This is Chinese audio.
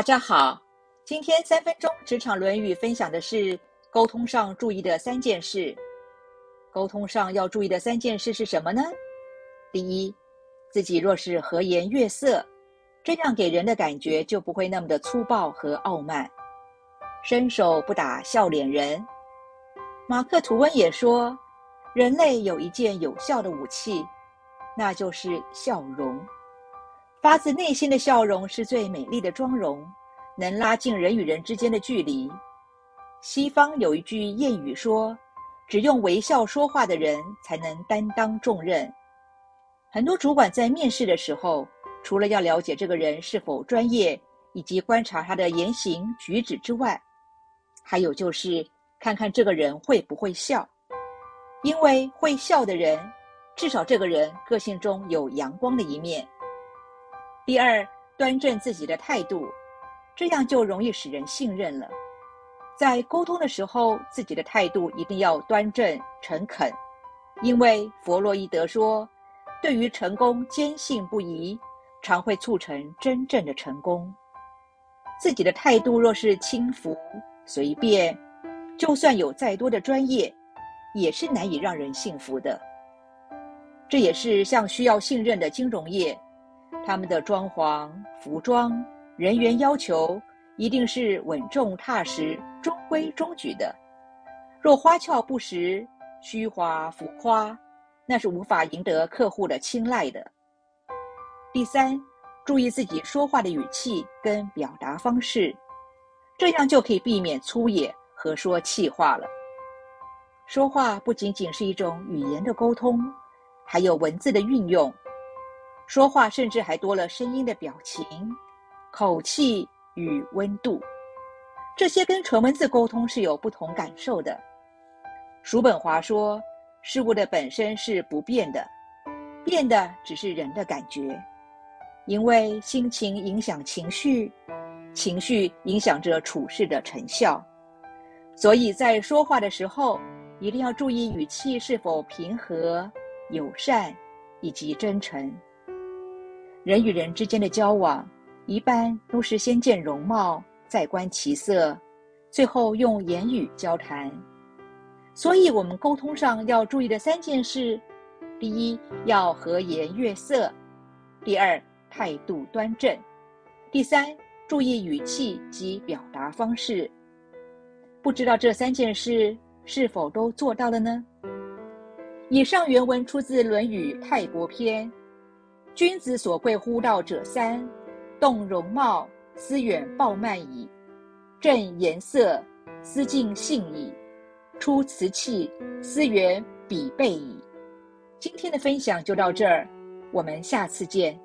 大家好，今天三分钟职场论语分享的是沟通上注意的三件事。沟通上要注意的三件事是什么呢？第一，自己若是和颜悦色，这样给人的感觉就不会那么的粗暴和傲慢。伸手不打笑脸人。马克吐温也说，人类有一件有效的武器，那就是笑容。发自内心的笑容是最美丽的妆容，能拉近人与人之间的距离。西方有一句谚语说：“只用微笑说话的人才能担当重任。”很多主管在面试的时候，除了要了解这个人是否专业，以及观察他的言行举止之外，还有就是看看这个人会不会笑。因为会笑的人，至少这个人个性中有阳光的一面。第二，端正自己的态度，这样就容易使人信任了。在沟通的时候，自己的态度一定要端正诚恳，因为弗洛伊德说，对于成功坚信不疑，常会促成真正的成功。自己的态度若是轻浮随便，就算有再多的专业，也是难以让人信服的。这也是像需要信任的金融业。他们的装潢、服装、人员要求一定是稳重踏实、中规中矩的。若花俏不实、虚华浮夸，那是无法赢得客户的青睐的。第三，注意自己说话的语气跟表达方式，这样就可以避免粗野和说气话了。说话不仅仅是一种语言的沟通，还有文字的运用。说话甚至还多了声音的表情、口气与温度，这些跟纯文字沟通是有不同感受的。叔本华说：“事物的本身是不变的，变的只是人的感觉。因为心情影响情绪，情绪影响着处事的成效。所以在说话的时候，一定要注意语气是否平和、友善以及真诚。”人与人之间的交往，一般都是先见容貌，再观其色，最后用言语交谈。所以，我们沟通上要注意的三件事：第一，要和颜悦色；第二，态度端正；第三，注意语气及表达方式。不知道这三件事是否都做到了呢？以上原文出自《论语·泰伯篇》。君子所贵乎道者三：动容貌，思远暴慢矣；正颜色，思近信矣；出瓷器，思远鄙备矣。今天的分享就到这儿，我们下次见。